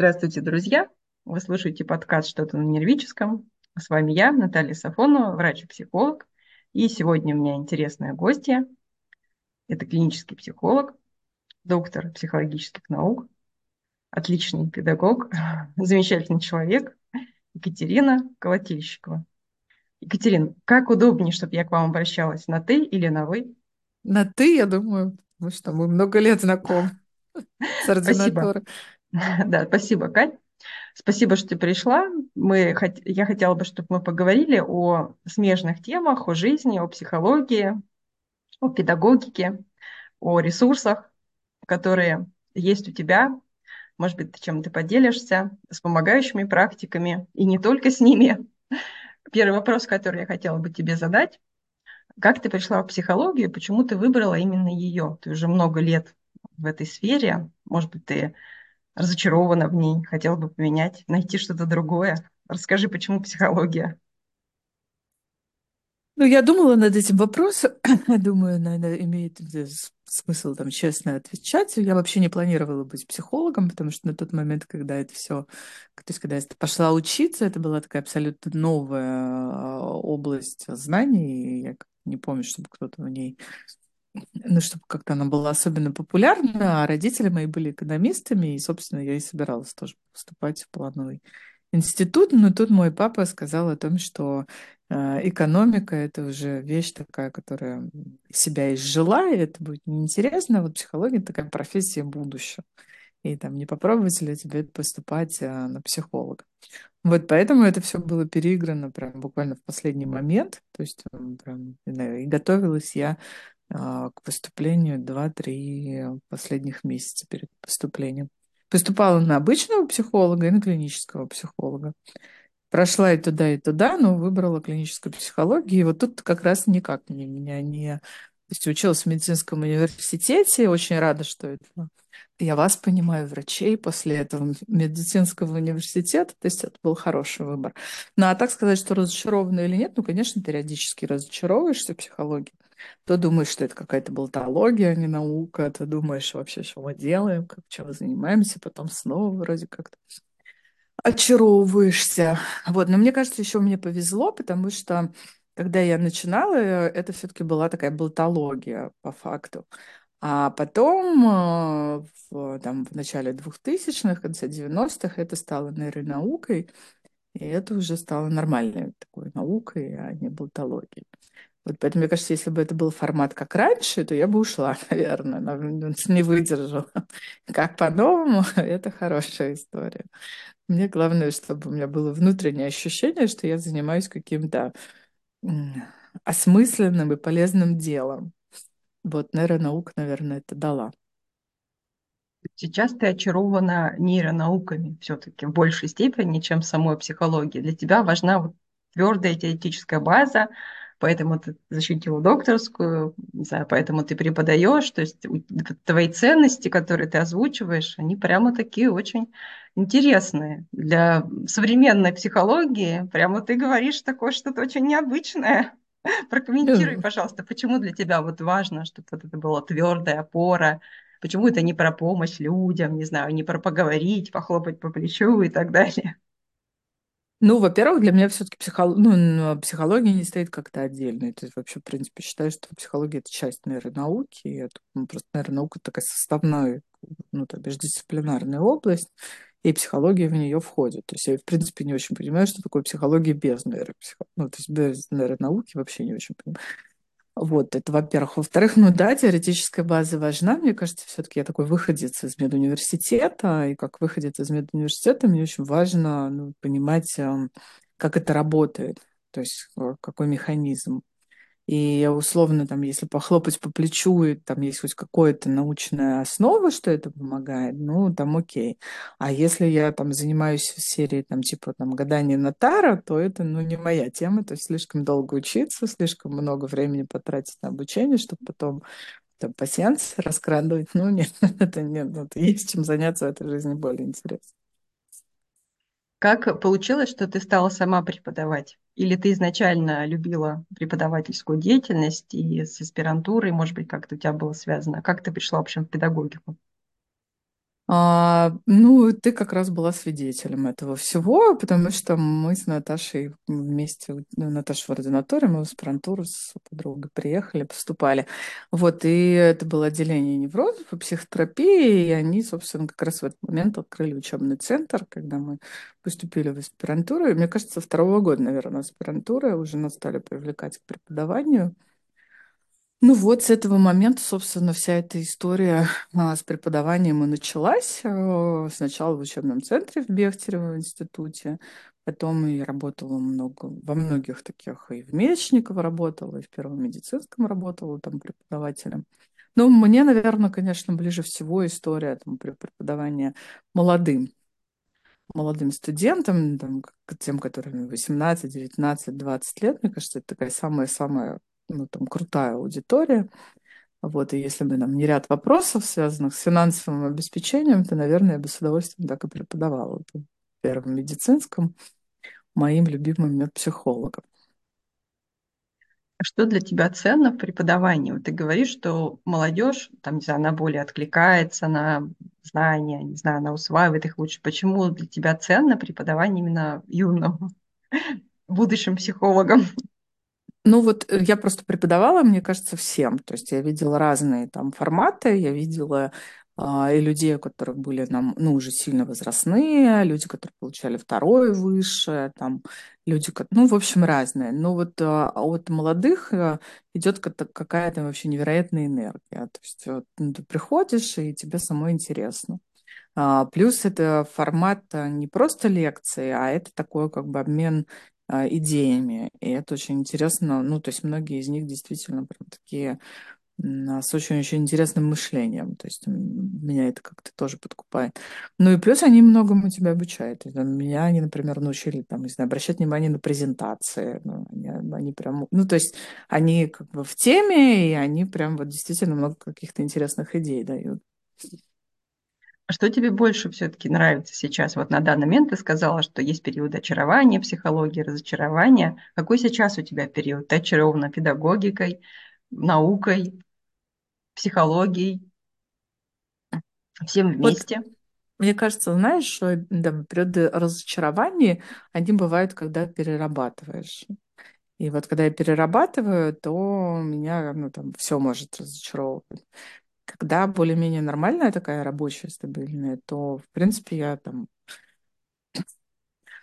Здравствуйте, друзья! Вы слушаете подкаст «Что-то на нервическом». С вами я, Наталья Сафонова, врач и сегодня у меня интересная гостья. Это клинический психолог, доктор психологических наук, отличный педагог, замечательный человек Екатерина Колотильщикова. Екатерина, как удобнее, чтобы я к вам обращалась, на «ты» или на «вы»? На «ты», я думаю, потому что мы много лет знакомы с ординатурой. Да, спасибо, Кать. Спасибо, что ты пришла. Мы, я хотела бы, чтобы мы поговорили о смежных темах, о жизни, о психологии, о педагогике, о ресурсах, которые есть у тебя. Может быть, ты поделишься с помогающими практиками и не только с ними. Первый вопрос, который я хотела бы тебе задать. Как ты пришла в психологию, почему ты выбрала именно ее? Ты уже много лет в этой сфере. Может быть, ты разочарована в ней, хотела бы поменять, найти что-то другое. Расскажи, почему психология? Ну, я думала над этим вопросом. Думаю, наверное, имеет смысл там честно отвечать. Я вообще не планировала быть психологом, потому что на тот момент, когда это все, то есть когда я пошла учиться, это была такая абсолютно новая а, область знаний. Я не помню, чтобы кто-то в ней ну, чтобы как-то она была особенно популярна, а родители мои были экономистами, и, собственно, я и собиралась тоже поступать в плановый институт, но тут мой папа сказал о том, что э, экономика — это уже вещь такая, которая себя изжила, и это будет неинтересно, вот психология — такая профессия будущего. И там не попробовать ли тебе поступать а, на психолога. Вот поэтому это все было переиграно прям буквально в последний момент. То есть прям, и готовилась я к поступлению 2-3 последних месяца перед поступлением. Поступала на обычного психолога и на клинического психолога. Прошла и туда, и туда, но выбрала клиническую психологию. И вот тут как раз никак не, меня не... То есть училась в медицинском университете, очень рада, что это я вас понимаю, врачей после этого медицинского университета, то есть это был хороший выбор. Ну, а так сказать, что разочарована или нет, ну, конечно, периодически разочаровываешься в психологии. То думаешь, что это какая-то болтология, а не наука, то думаешь вообще, что мы делаем, как, чем занимаемся, потом снова вроде как-то очаровываешься. Вот, но мне кажется, еще мне повезло, потому что когда я начинала, это все-таки была такая болтология по факту. А потом, э, в, там, в начале 2000-х, конце 90-х, это стало нейронаукой, и это уже стало нормальной такой наукой, а не болтологией. Вот поэтому, мне кажется, если бы это был формат как раньше, то я бы ушла, наверное, не выдержала. Как по-новому, это хорошая история. Мне главное, чтобы у меня было внутреннее ощущение, что я занимаюсь каким-то осмысленным и полезным делом. Вот нейронаука, наверное, это дала. Сейчас ты очарована нейронауками все-таки в большей степени, чем самой психологией. Для тебя важна вот твердая теоретическая база, поэтому ты защитила докторскую, не знаю, поэтому ты преподаешь. То есть твои ценности, которые ты озвучиваешь, они прямо такие очень интересные. Для современной психологии прямо ты говоришь такое что-то очень необычное. Прокомментируй, пожалуйста, почему для тебя вот важно, чтобы вот это была твердая опора, почему это не про помощь людям, не знаю, не про поговорить, похлопать по плечу и так далее. Ну, во-первых, для меня все-таки психолог... ну, психология не стоит как-то отдельно. То есть вообще, в принципе, считаю, что психология — это часть нейронауки. И это ну, просто нейронаука такая составная, ну, то бишь дисциплинарная область и психология в нее входит. То есть я, в принципе, не очень понимаю, что такое психология без нейропсихологии. Ну, то есть без нейронауки вообще не очень понимаю. Вот, это во-первых. Во-вторых, ну да, теоретическая база важна. Мне кажется, все-таки я такой выходец из медуниверситета, и как выходец из медуниверситета мне очень важно ну, понимать, эм, как это работает, то есть э, какой механизм. И условно, там, если похлопать по плечу, и там есть хоть какая-то научная основа, что это помогает, ну, там окей. А если я там занимаюсь в серии, там, типа, там, гадания на таро, то это, ну, не моя тема, то есть слишком долго учиться, слишком много времени потратить на обучение, чтобы потом там, пассианс раскрадывать. Ну, нет, это нет, это есть чем заняться в этой жизни более интересно. Как получилось, что ты стала сама преподавать? Или ты изначально любила преподавательскую деятельность и с аспирантурой, может быть, как-то у тебя было связано? Как ты пришла, в общем, в педагогику? А, ну, ты как раз была свидетелем этого всего, потому что мы с Наташей вместе, ну, Наташа в ординаторе, мы в аспирантуру с подругой приехали, поступали. Вот, и это было отделение неврозов и психотерапии, и они, собственно, как раз в этот момент открыли учебный центр, когда мы поступили в аспирантуру. И, мне кажется, второго года, наверное, аспирантуры уже нас стали привлекать к преподаванию. Ну вот с этого момента, собственно, вся эта история а, с преподаванием и началась. А, сначала в учебном центре в Бехтерево институте, потом я работала много, во многих таких, и в Мечниково работала, и в Первом медицинском работала там преподавателем. Ну, мне, наверное, конечно, ближе всего история там, преподавания молодым молодым студентам, там, тем, которым 18, 19, 20 лет, мне кажется, это такая самая-самая ну, там, крутая аудитория. Вот, и если бы нам не ряд вопросов, связанных с финансовым обеспечением, то, наверное, я бы с удовольствием так и преподавала в первом медицинском моим любимым медпсихологом. А что для тебя ценно в преподавании? Вот ты говоришь, что молодежь, там, не знаю, она более откликается на знания, не знаю, она усваивает их лучше. Почему для тебя ценно преподавание именно юным будущим психологам? Ну вот э, я просто преподавала, мне кажется, всем. То есть я видела разные там форматы, я видела а, и людей, у которых были нам, ну, уже сильно возрастные, люди, которые получали второе высшее, там, люди, ну, в общем, разные. Но вот а, от молодых а, идет какая-то вообще невероятная энергия. То есть вот, ну, ты приходишь, и тебе самой интересно. А, плюс это формат не просто лекции, а это такой как бы обмен а, идеями. И это очень интересно. Ну, то есть многие из них действительно прям такие с очень-очень интересным мышлением. То есть меня это как-то тоже подкупает. Ну и плюс они многому тебя обучают. Меня они, например, научили, там, не знаю, обращать внимание на презентации. Ну, они, они прям, ну, то есть они как бы в теме, и они прям вот действительно много каких-то интересных идей дают. А что тебе больше все-таки нравится сейчас? Вот на данный момент ты сказала, что есть период очарования, психологии, разочарования. Какой сейчас у тебя период? Ты очарована педагогикой, наукой, психологией, всем вместе? Вот, мне кажется, знаешь, что да, периоды разочарования, они бывают, когда перерабатываешь. И вот когда я перерабатываю, то меня ну, там все может разочаровывать. Когда более-менее нормальная такая рабочая, стабильная, то, в принципе, я там...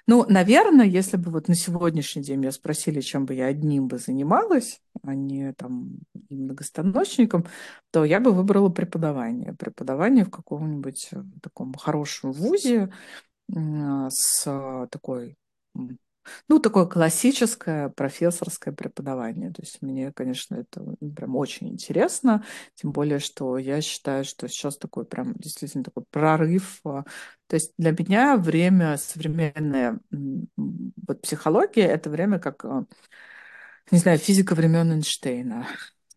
Ну, наверное, если бы вот на сегодняшний день меня спросили, чем бы я одним бы занималась, а не там многостаночником, то я бы выбрала преподавание. Преподавание в каком-нибудь э, таком хорошем вузе с такой ну, такое классическое профессорское преподавание. То есть мне, конечно, это прям очень интересно, тем более, что я считаю, что сейчас такой прям действительно такой прорыв. А, то есть для меня время современное, вот психология, это время как, а, не знаю, физика времен Эйнштейна.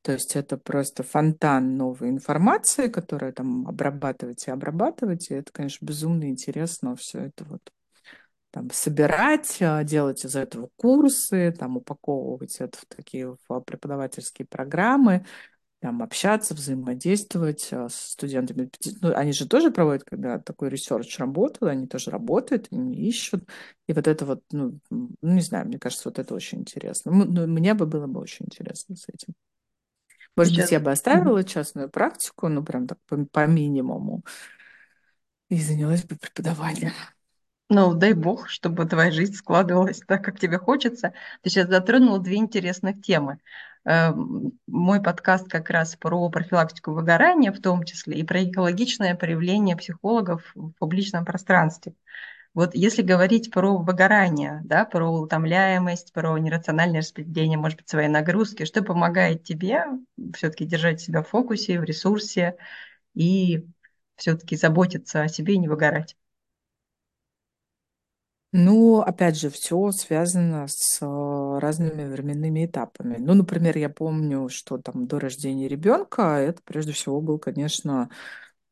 То есть это просто фонтан новой информации, которая там обрабатывать и обрабатывать. И это, конечно, безумно интересно все это вот там, собирать, а, делать из этого курсы, там, упаковывать это в такие в преподавательские программы, там, общаться, взаимодействовать а, с студентами. Ну, они же тоже проводят, когда такой research работают, они тоже работают, они ищут. И вот это вот, ну, ну, не знаю, мне кажется, вот это очень интересно. Ну, мне бы было бы очень интересно с этим. Может Сейчас... быть, я бы оставила частную практику, ну, прям так по, по минимуму, и занялась бы преподаванием. Ну, дай бог, чтобы твоя жизнь складывалась так, как тебе хочется. Ты сейчас затронула две интересных темы. Эм, мой подкаст как раз про профилактику выгорания в том числе и про экологичное проявление психологов в публичном пространстве. Вот если говорить про выгорание, да, про утомляемость, про нерациональное распределение, может быть, своей нагрузки, что помогает тебе все-таки держать себя в фокусе, в ресурсе и все-таки заботиться о себе и не выгорать? Ну, опять же, все связано с э, разными временными этапами. Ну, например, я помню, что там до рождения ребенка это прежде всего был, конечно,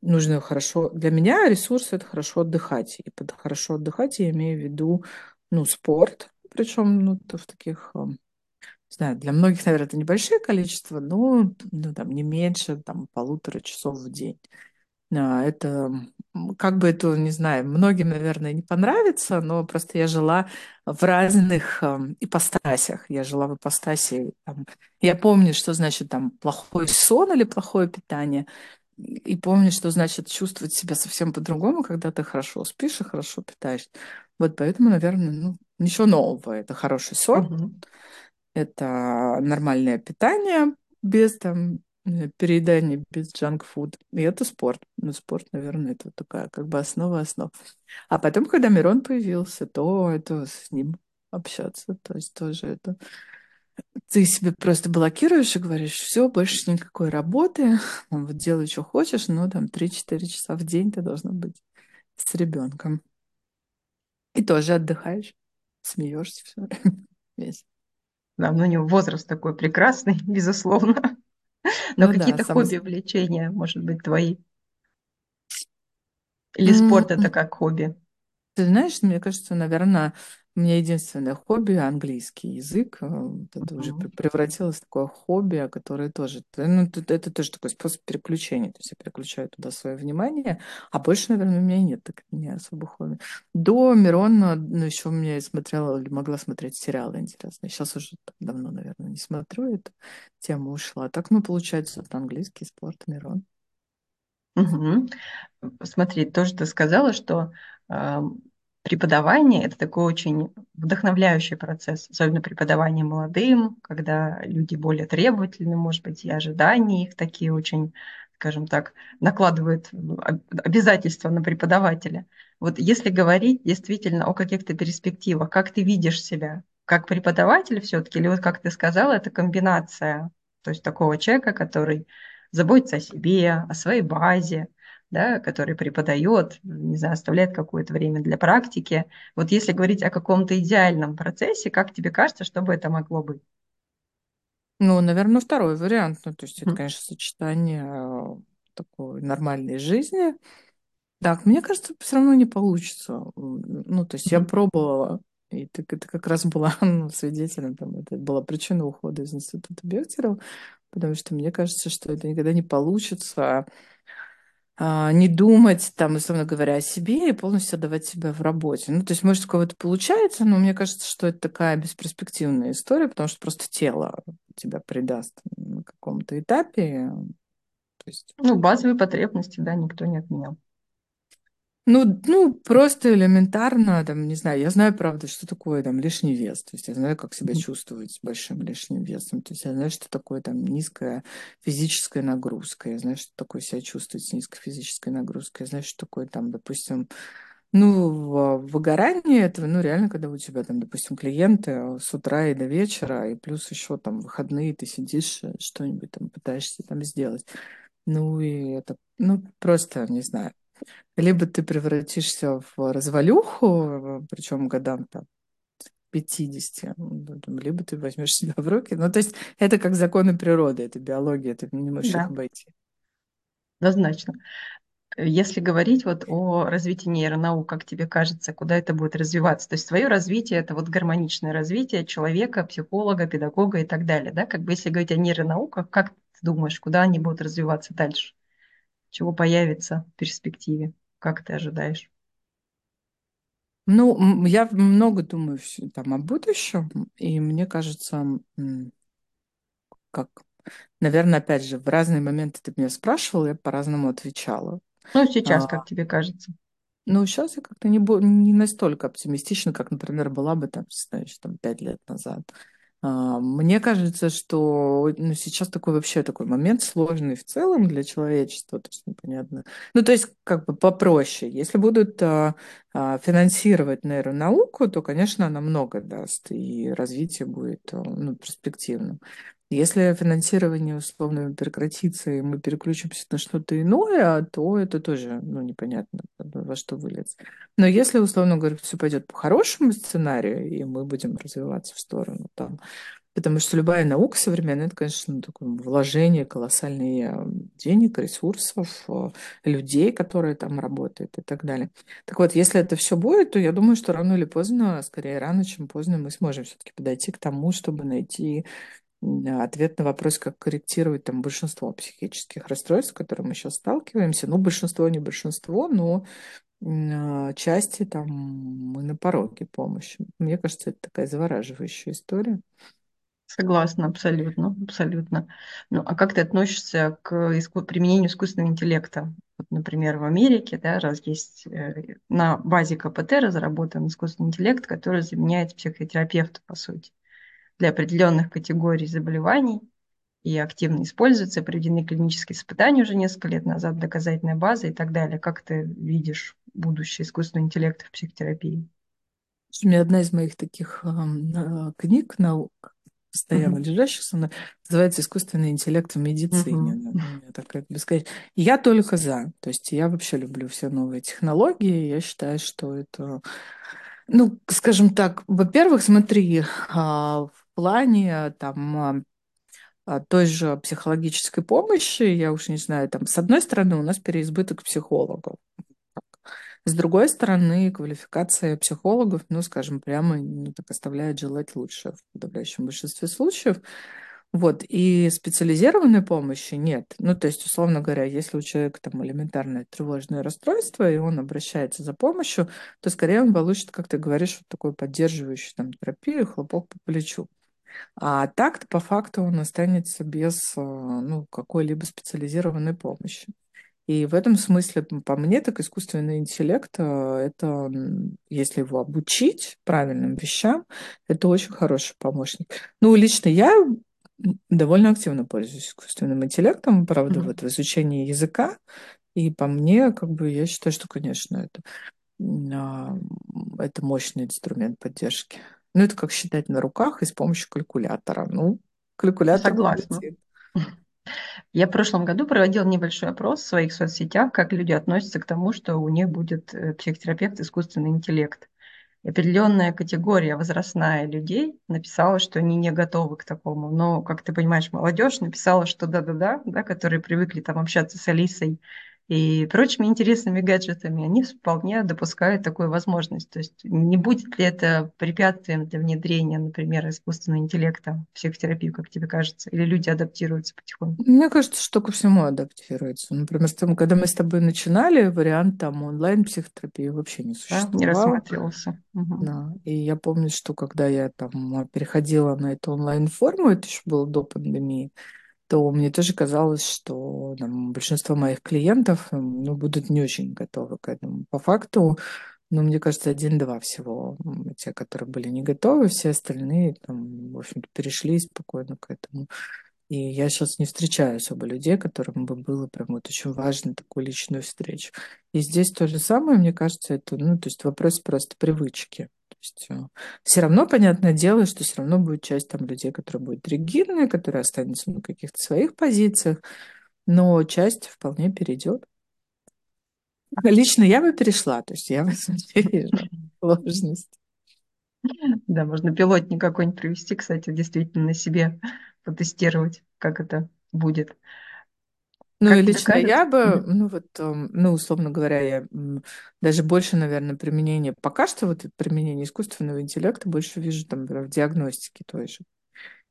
нужно хорошо... Для меня ресурс — это хорошо отдыхать. И под хорошо отдыхать я имею в виду, ну, спорт, причем, ну, в таких э, не знаю, для многих, наверное, это небольшое количество, но ну, там, не меньше там, полутора часов в день. А, Это как бы это, не знаю, многим, наверное, не понравится, но просто я жила в разных эм, ипостасях. Я жила в ипостаси, там, я помню, что значит там плохой сон или плохое питание, и помню, что значит чувствовать себя совсем по-другому, когда ты хорошо спишь и хорошо питаешь. Вот поэтому, наверное, ну, ничего нового. Это хороший сон, Мгм. это нормальное питание без там э, переедания, без джанк-фуд. И это спорт. Ну, спорт, наверное, это такая как бы основа основ. А потом, когда Мирон появился, то это с ним общаться. То есть тоже это... Ты себе просто блокируешь и говоришь, все, больше никакой работы, вот делай, что хочешь, но там три-четыре часа в день ты должна быть с ребенком. И тоже отдыхаешь, смеешься все время. Да, ну у него возраст такой прекрасный, безусловно. Но Ну да, какие-то самый... хобби, увлечения, может быть, твои? Или спорт это М, как хобби? Ты знаешь, мне кажется, наверное, у меня единственное хобби– английский язык. Э, вот Это уже пр- Мгм. превратилось в такое хобби, которое тоже... т- Ну, т- это тоже такой способ переключения. То есть я переключаю туда свое внимание, а больше, наверное, у меня и нет так не особо хобби. До Мирона, ну, еще у меня я смотрела, или могла смотреть сериалы интересные. Сейчас уже так давно, наверное, не смотрю эту тему, ушла. Так, ну, получается, вот английский спорт, Мирон. Мгм. Смотри, тоже ты сказала, что э, преподавание– это такой очень вдохновляющий процесс, особенно преподавание молодым, когда люди более требовательны, может быть, и ожидания их такие очень, скажем так, накладывают об- обязательства на преподавателя. Вот если говорить действительно о каких-то перспективах, как ты видишь себя? Как преподаватель все-таки, или вот как ты сказала, это комбинация, то есть такого человека, который заботится о себе, о своей базе, да, который преподает, не знаю, оставляет какое-то время для практики. Вот если говорить о каком-то идеальном процессе, как тебе кажется, что бы это могло быть? Ну, наверное, второй вариант. Ну, то есть это, конечно, сочетание э, такой нормальной жизни. Так, мне кажется, все равно не получится. Ну, то есть я пробовала, и ты, ты как раз была ну, свидетелем, там, это была причина ухода из института Бехтерева, потому что мне кажется, что это никогда не получится а, не думать, там, условно говоря, о себе и полностью отдавать себя в работе. Ну, то есть, может, у кого-то получается, но мне кажется, что это такая бесперспективная история, потому что просто тело тебя предаст на каком-то этапе. То есть Ну, базовые потребности, да, никто не отменял. Ну, ну, просто элементарно, там, не знаю, я знаю, правда, что такое там лишний вес, то есть я знаю, как себя чувствовать с большим лишним весом, то есть я знаю, что такое там низкая физическая нагрузка, я знаю, что такое себя чувствовать с низкой физической нагрузкой, я знаю, что такое там, допустим, ну, выгорание этого, ну, реально, когда у тебя там, допустим, клиенты с утра и до вечера, и плюс еще там выходные, ты сидишь, э, что-нибудь там пытаешься там сделать. Ну, и это, ну, просто, не знаю. Либо ты превратишься в развалюху, причем годам там 50, ну, либо ты возьмешь себя в руки. Ну, то есть это как законы природы, это биология, ты не можешь их Да, обойти. однозначно. Если говорить вот о развитии нейронаук, как тебе кажется, куда это будет развиваться? То есть твое развитие– это вот гармоничное развитие человека, психолога, педагога и так далее, да? Как бы если говорить о нейронауках, как ты думаешь, куда они будут развиваться дальше? Чего появится в перспективе? Как ты ожидаешь? Ну, я много думаю там о будущем, и мне кажется, как, наверное, опять же, в разные моменты ты меня спрашивал, я по-разному отвечала. Ну, сейчас, А, как тебе кажется? Ну, сейчас я как-то не, не настолько оптимистична, как, например, была бы там, знаешь, там пять лет назад. А, Мне кажется, что ну, сейчас такой вообще такой момент сложный в целом для человечества, то есть непонятно. Ну, то есть как бы попроще. Если будут а, а, финансировать нейронауку, то, конечно, она много даст, и развитие будет а, ну, перспективным. Если финансирование условно прекратится, и мы переключимся на что-то иное, то это тоже ну, непонятно, во что выльется. Но если, условно говоря, все пойдет по хорошему сценарию, и мы будем развиваться в сторону там, потому что любая наука современная, это, конечно, ну, такое вложение колоссальные э, денег, ресурсов, э, людей, которые там работают и так далее. Так вот, если это все будет, то я думаю, что рано или поздно, скорее рано, чем поздно, мы сможем все-таки подойти к тому, чтобы найти ответ на вопрос, как корректировать там большинство психических расстройств, с которыми мы сейчас сталкиваемся. Ну, большинство не большинство, но а, части там мы на пороге помощи. Мне кажется, это такая завораживающая история. Согласна, абсолютно, абсолютно. Ну, а как ты относишься к иску- применению искусственного интеллекта? Вот, например, в Америке, да, раз есть э, на базе КПТ разработан искусственный интеллект, который заменяет психотерапевта, по сути, для определенных категорий заболеваний и активно используется, проведены клинические испытания уже несколько лет назад, доказательная база и так далее. Как ты видишь будущее искусственного интеллекта в психотерапии? У меня одна из моих таких э, книг наук постоянно uh-huh. лежащих со мной, называется «Искусственный интеллект в медицине». Такая бесконечная. Я только за. То есть я вообще люблю все новые технологии. Я считаю, что это... Ну, скажем так, во-первых, смотри, а, в плане там а, той же психологической помощи, я уж не знаю, там, с одной стороны, у нас переизбыток психологов. С другой стороны, квалификация психологов, ну, скажем, прямо ну, так оставляет желать лучше в подавляющем большинстве случаев. Вот, и специализированной помощи нет. Ну, то есть, условно говоря, если у человека там элементарное тревожное расстройство, и он обращается за помощью, то скорее он получит, как ты говоришь, вот такую поддерживающую там терапию, хлопок по плечу. А так-то по факту он останется без э, ну, какой-либо специализированной помощи. И в этом смысле, по мне, так искусственный интеллект, э, это, если его обучить правильным вещам, это очень хороший помощник. Ну, лично я довольно активно пользуюсь искусственным интеллектом, правда, mm-hmm. вот в изучении языка. И по мне, как бы, я считаю, что, конечно, это, а, это мощный инструмент поддержки. Ну, это как считать на руках и с помощью калькулятора. Ну, калькулятор. Согласна. Я в прошлом году проводила небольшой опрос в своих соцсетях, как люди относятся к тому, что у них будет э, психотерапевт искусственный интеллект. И определенная категория возрастная людей написала, что они не готовы к такому. Но, как ты понимаешь, молодежь написала, что да-да-да, да, которые привыкли там общаться с Алисой и прочими интересными гаджетами, они вполне допускают такую возможность. То есть не будет ли это препятствием для внедрения, например, искусственного интеллекта в психотерапию, как тебе кажется? Или люди адаптируются потихоньку? Мне кажется, что ко всему адаптируются. Например, когда мы с тобой начинали, вариант там онлайн-психотерапии вообще не существовал. Да, не рассматривался. Угу. Да. И я помню, что когда я там переходила на эту онлайн-форму, это еще было до пандемии, то мне тоже казалось, что там, большинство моих клиентов ну, будут не очень готовы к этому. По факту, ну, мне кажется, один-два всего те, которые были не готовы, все остальные, там, в общем-то, перешли спокойно к этому. И я сейчас не встречаю особо людей, которым бы было прям вот очень важно такую личную встречу. И здесь то же самое, мне кажется, это, ну, то есть вопрос просто привычки есть э, все равно, понятное дело, что все равно будет часть там людей, которые будут ригидные, которые останутся на каких-то своих позициях, но часть вполне перейдет. Лично я бы перешла, то есть я этом не сложность. Да, можно пилотник какой-нибудь привести, кстати, действительно на себе потестировать, как это будет. Ну, как лично я бы, ну, вот, эм, ну, условно говоря, я даже больше, наверное, применение, пока что вот применение искусственного интеллекта больше вижу там в диагностике той же.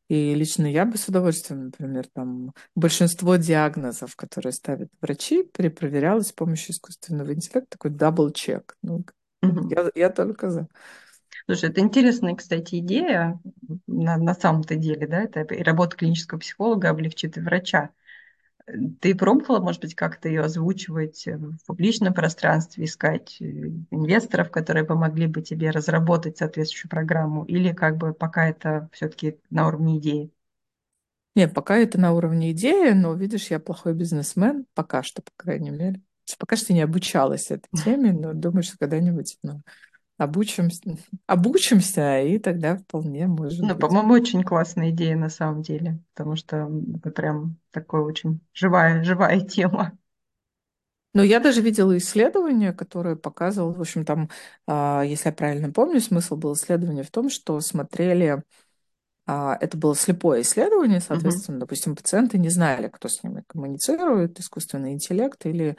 И лично я бы с удовольствием, например, там большинство диагнозов, которые ставят врачи, перепроверялось с помощью искусственного интеллекта, такой double-check. Ну, угу. я, я только за. Слушай, это интересная, кстати, идея на, на самом-то деле, да, это и работа клинического психолога облегчит и врача. Ты пробовала, может быть, как-то ее озвучивать в публичном пространстве, искать э, инвесторов, которые помогли бы тебе разработать соответствующую программу, или как бы пока это все-таки на уровне идеи? Нет, пока это на уровне идеи, но, видишь, я плохой бизнесмен, пока что, по крайней мере. Пока что не обучалась этой теме, но думаю, что когда-нибудь ну, обучимся, обучимся, и тогда вполне может ну, по-моему, очень классная идея на самом деле, потому что это прям такая очень живая, живая тема. Но я даже видела исследование, которое показывало, в общем, там, а, если я правильно помню, смысл был исследования в том, что смотрели а, это было слепое исследование, соответственно, uh-huh. допустим, пациенты не знали, кто с ними коммуницирует, искусственный интеллект или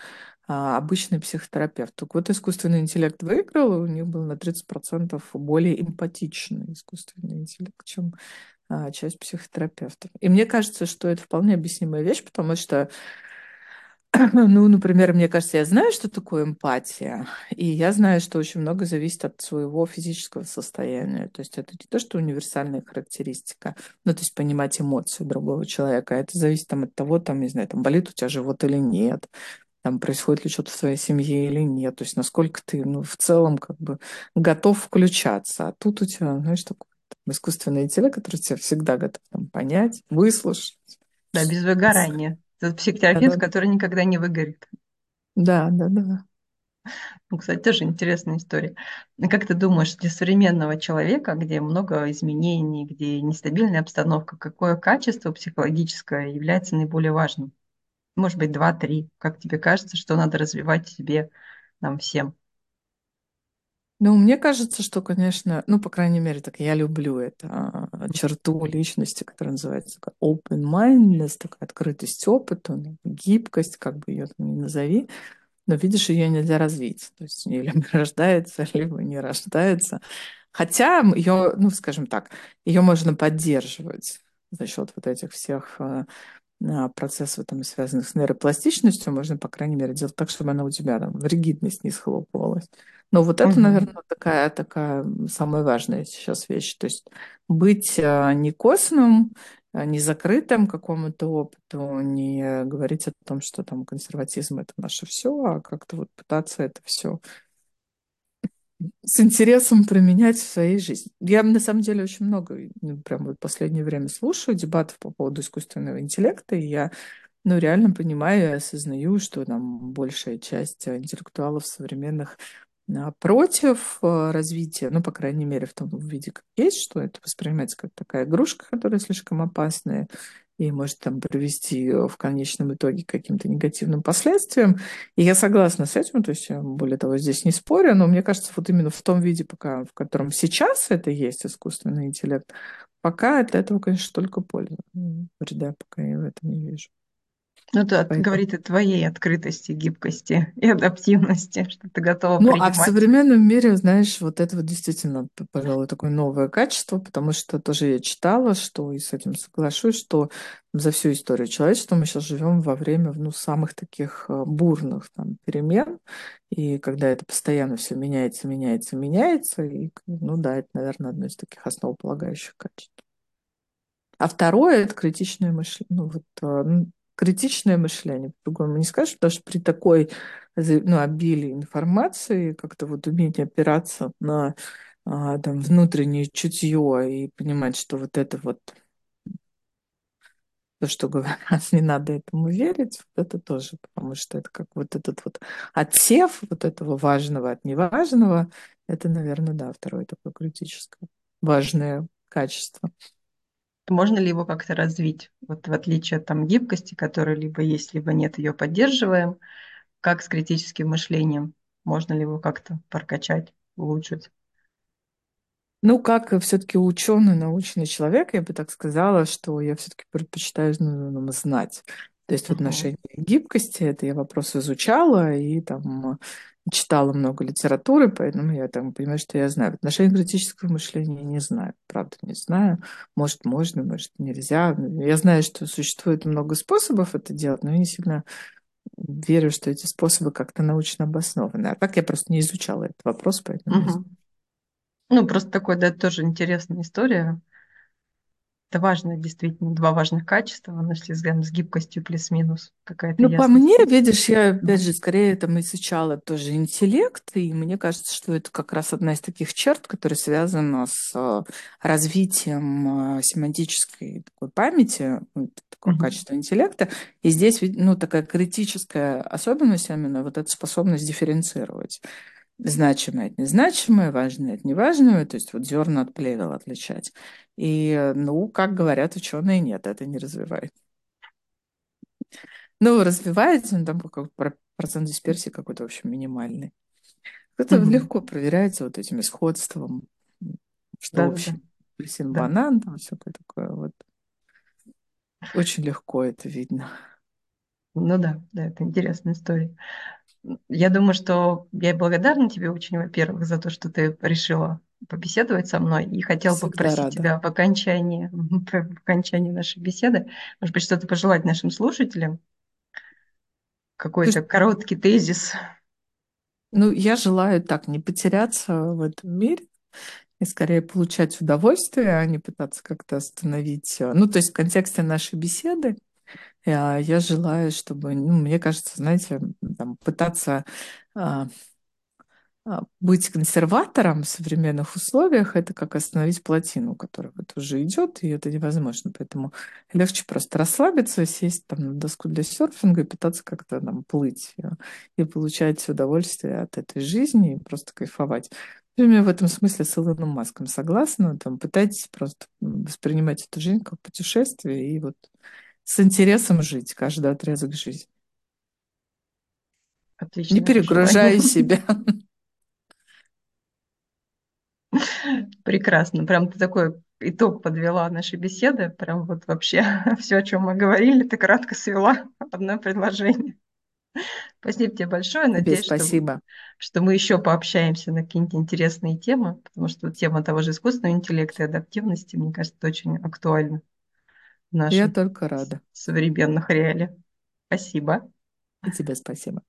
обычный психотерапевт. Так вот, искусственный интеллект выиграл, и у них был на 30% более эмпатичный искусственный интеллект, чем а, часть психотерапевтов. И мне кажется, что это вполне объяснимая вещь, потому что ну, например, мне кажется, я знаю, что такое эмпатия, и я знаю, что очень много зависит от своего физического состояния. То есть это не то, что универсальная характеристика, ну, то есть понимать эмоции другого человека, а это зависит там, от того, там, не знаю, там, болит у тебя живот или нет, там происходит ли что-то в твоей семье или нет, то есть насколько ты, ну, в целом, как бы готов включаться. А тут у тебя, знаешь, такой там, искусственный интеллект, который тебя всегда готов там, понять, выслушать. Да, без выгорания. Это психотерапевт, Да, который никогда не выгорит. да, да, да. Ну, кстати, тоже интересная история. Как ты думаешь, для современного человека, где много изменений, где нестабильная обстановка, какое качество психологическое является наиболее важным? Может быть, два-три. Как тебе кажется, что надо развивать себе нам всем? Ну, мне кажется, что, конечно, ну, по крайней мере, так я люблю это а, черту личности, которая называется open-mindedness, такая открытость опыту, ну, гибкость, как бы ее там ни назови, но видишь, ее нельзя развить. То есть либо рождается, либо не рождается. Хотя ее, ну, скажем так, ее можно поддерживать за счет вот этих всех а, процессов, там, связанных с нейропластичностью, можно, по крайней мере, делать так, чтобы она у тебя там в ригидность не схлопывалась. Но вот это, Мгм. наверное, такая, такая самая важная сейчас вещь. То есть быть а, не косным, а, не закрытым какому-то опыту, не говорить о том, что там консерватизм это наше все, а как-то вот пытаться это все с интересом применять в своей жизни. Я на самом деле очень много, ну, прям вот в последнее время слушаю дебатов по поводу искусственного интеллекта, и я ну, реально понимаю и осознаю, что там большая часть интеллектуалов современных а, против э, развития, ну, по крайней мере, в том виде, как есть, что это воспринимается как такая игрушка, которая слишком опасная и может там привести в конечном итоге к каким-то негативным последствиям. И я согласна с этим, то есть я, более того, здесь не спорю, но мне кажется, вот именно в том виде, пока, в котором сейчас это есть, искусственный интеллект, пока от этого, конечно, только польза. Вреда пока я в этом не вижу. Ну, это Поэтому говорит о твоей открытости, гибкости и адаптивности, что ты готова Ну, а в принимать. современном мире, знаешь, вот это вот действительно, пожалуй, такое новое качество, потому что тоже я читала, что и с этим соглашусь, что за всю историю человечества мы сейчас живем во время, ну, самых таких э, бурных там перемен, и когда это постоянно все меняется, меняется, меняется, и, ну да, это, наверное, одно из таких основополагающих качеств. А второе– это критичное мышление. Ну, вот, э, критичное мышление, по-другому не скажешь, потому что при такой ну, обилии информации как-то вот уметь опираться на а, там, внутреннее чутье и понимать, что вот это вот то, что говорят, не надо этому верить, вот это тоже, потому что это как вот этот вот отсев вот этого важного от неважного, это, наверное, да, второе такое критическое важное качество. Можно ли его как-то развить? Вот в отличие от там гибкости, которая либо есть, либо нет, ее поддерживаем. Как с критическим мышлением? Можно ли его как-то прокачать, улучшить? Ну, как все-таки ученый, научный человек, я бы так сказала, что я все-таки предпочитаю ну, ну, знать. То есть в отношении гибкости это я вопрос изучала и там читала много литературы, поэтому я там понимаю, что я знаю. В отношении критического мышления не знаю, правда не знаю. Может, можно, может, нельзя. Я знаю, что существует много способов это делать, но я не сильно верю, что эти способы как-то научно обоснованы. А так я просто не изучала этот вопрос, поэтому. Мгм. Ну, просто такой, да, тоже интересная история. Это важно, действительно, два важных качества, но если взглянем с гибкостью плюс-минус, какая-то Ну, по ясность мне, есть. видишь, я, опять же, скорее там изучала тоже интеллект, и мне кажется, что это как раз одна из таких черт, которая связана с э, развитием э, семантической такой памяти, такое Мгм. качество интеллекта. И здесь, ну, такая критическая особенность именно вот эта способность дифференцировать значимое от незначимое, важное от неважного, то есть вот зерна от плевел отличать. И, ну, как говорят ученые, нет, это не развивает. Ну, развивается, но там про- процент дисперсии какой-то, в общем, минимальный. Это Мгм. легко проверяется вот этим сходством, что Да-да-да. общее. Апельсин, Да. банан, там всякое такое. Вот. Очень легко это видно. Ну да, да, это интересная история. Я думаю, что я благодарна тебе очень, во-первых, за то, что ты решила побеседовать со мной. И хотел бы Всегда попросить рада. тебя в окончании, в окончании нашей беседы, может быть, что-то пожелать нашим слушателям? Какой-то короткий тезис. Ну, я желаю так не потеряться в этом мире и скорее получать удовольствие, а не пытаться как-то остановить. Ну, то есть в контексте нашей беседы я, я желаю, чтобы, ну, мне кажется, знаете, там, пытаться а, а, быть консерватором в современных условиях это как остановить плотину, которая вот уже идет, и это невозможно. Поэтому легче просто расслабиться, сесть там на доску для серфинга и пытаться как-то там плыть э, и получать удовольствие от этой жизни и просто кайфовать. Я в этом смысле с Илоном Маском согласна. Там пытайтесь просто воспринимать эту жизнь как путешествие и вот с интересом жить каждый отрезок жизни. Отлично. Не перегружая себя. Прекрасно. Прям ты такой итог подвела нашей беседы. Прям вот вообще все, о чем мы говорили, ты кратко свела одно предложение. Спасибо тебе большое. Надеюсь, спасибо. Что, что мы еще пообщаемся на какие-нибудь интересные темы, потому что тема того же искусственного интеллекта и адаптивности, мне кажется, очень актуальна наших Я только рада. современных реалиях. Спасибо. И тебе спасибо.